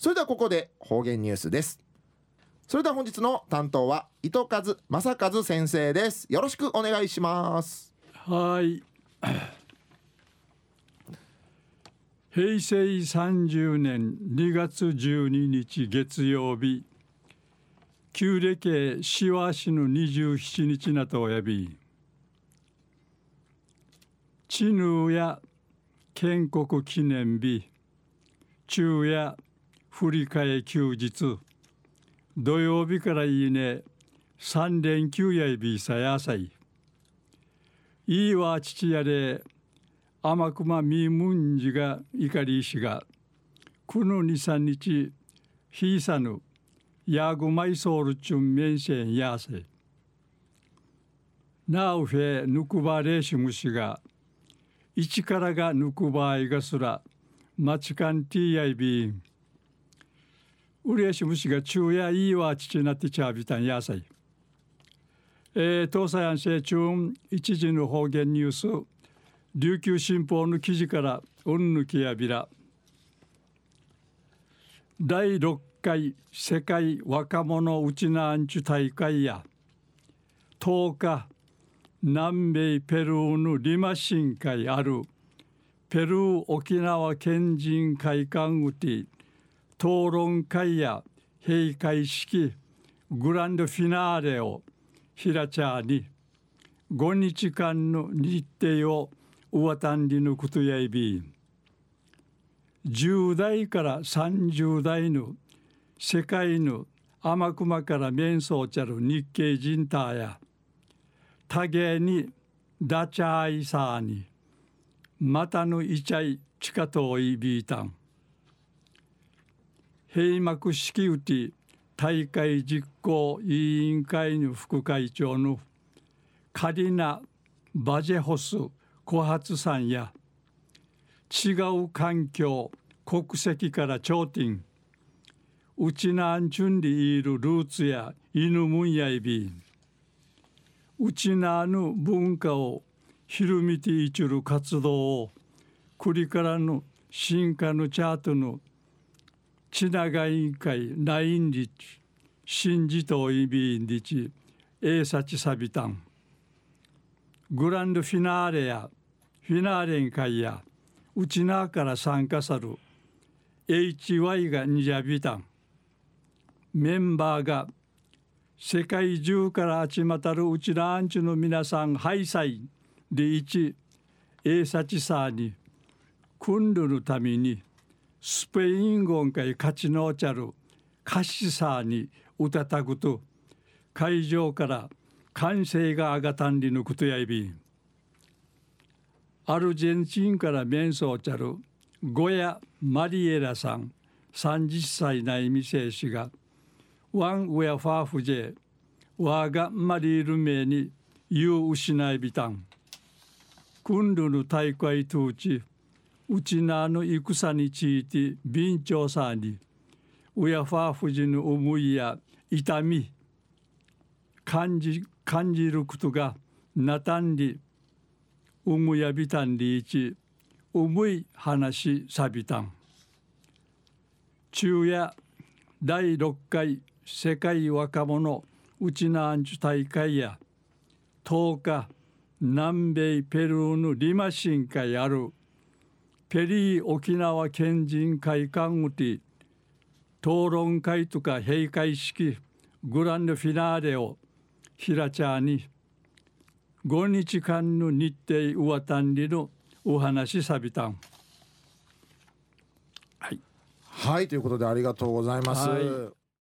それではここで方言ニュースです。それでは本日の担当は糸数正和先生です。よろしくお願いします。はい。平成30年2月12日月曜日旧暦しわしの27日なとおやび知ヌや建国記念日昼夜振り替え休日。土曜日からいいね。三連休やいびさやさい。いいわ父やで。天熊みむんじが怒りしが。くの二三日ひいさぬ。やぐまいそうるちゅんめんせんやせ。なうへぬくばれしむしが。一からがぬくばいがすら。まちかんていやいびん。うれしむしが昼夜いいわ父なってちゃびたんやさい。えー、東西安政中一時の方言ニュース。琉球新報の記事からうんぬきやびら。第6回世界若者うちなアンチュ大会や。10日南米ペルーのリマ深海あるペルー沖縄県人会館うて討論会や閉会式グランドフィナーレを平茶に5日間の日程を上丹里のことやいび10代から30代の世界の天熊から面相ちゃる日系人たや多芸にダチャイサーにまたのイチャイチカトイビータン閉幕式うて大会実行委員会の副会長のカリナ・バジェホス小発さんや違う環境国籍から頂点うちなあんちゅんりいるルーツや犬むんやいびうちなあぬ文化を広めていちる活動をくりからの進化のチャートのちなが委員会ナインリチ新じといびんりちえいさちさびたんグランドフィナーレやフィナーレン会やうちなから参加さる HY がにじゃびたん。メンバーが世界中から集またるうちなアンチの皆さんハイサイで一エーサチサーに訓練のためにスペイン語会勝ちのちゃるカシサーに歌たくと会場から歓声が上がたんりのことやいびん。アルゼンチンから面相ちゃるゴヤ・マリエラさん30歳ないみせしがワンウェアファーフジェワがマリール名に言う失いびたん。クンルの大会当地うちなの戦について備長さにウェアファーフジの思いや痛み感じ感じることがなたんりうむやびたんりいちうむい話さびたん。昼夜第6回世界若者うちなアンチュ大会や10日南米ペルーのリマシン会ある。ペリー沖縄県人会館うて討論会とか閉会式グランドフィナーレを平茶に5日間の日程上丹里のお話さびたん。はいということでありがとうございます。はい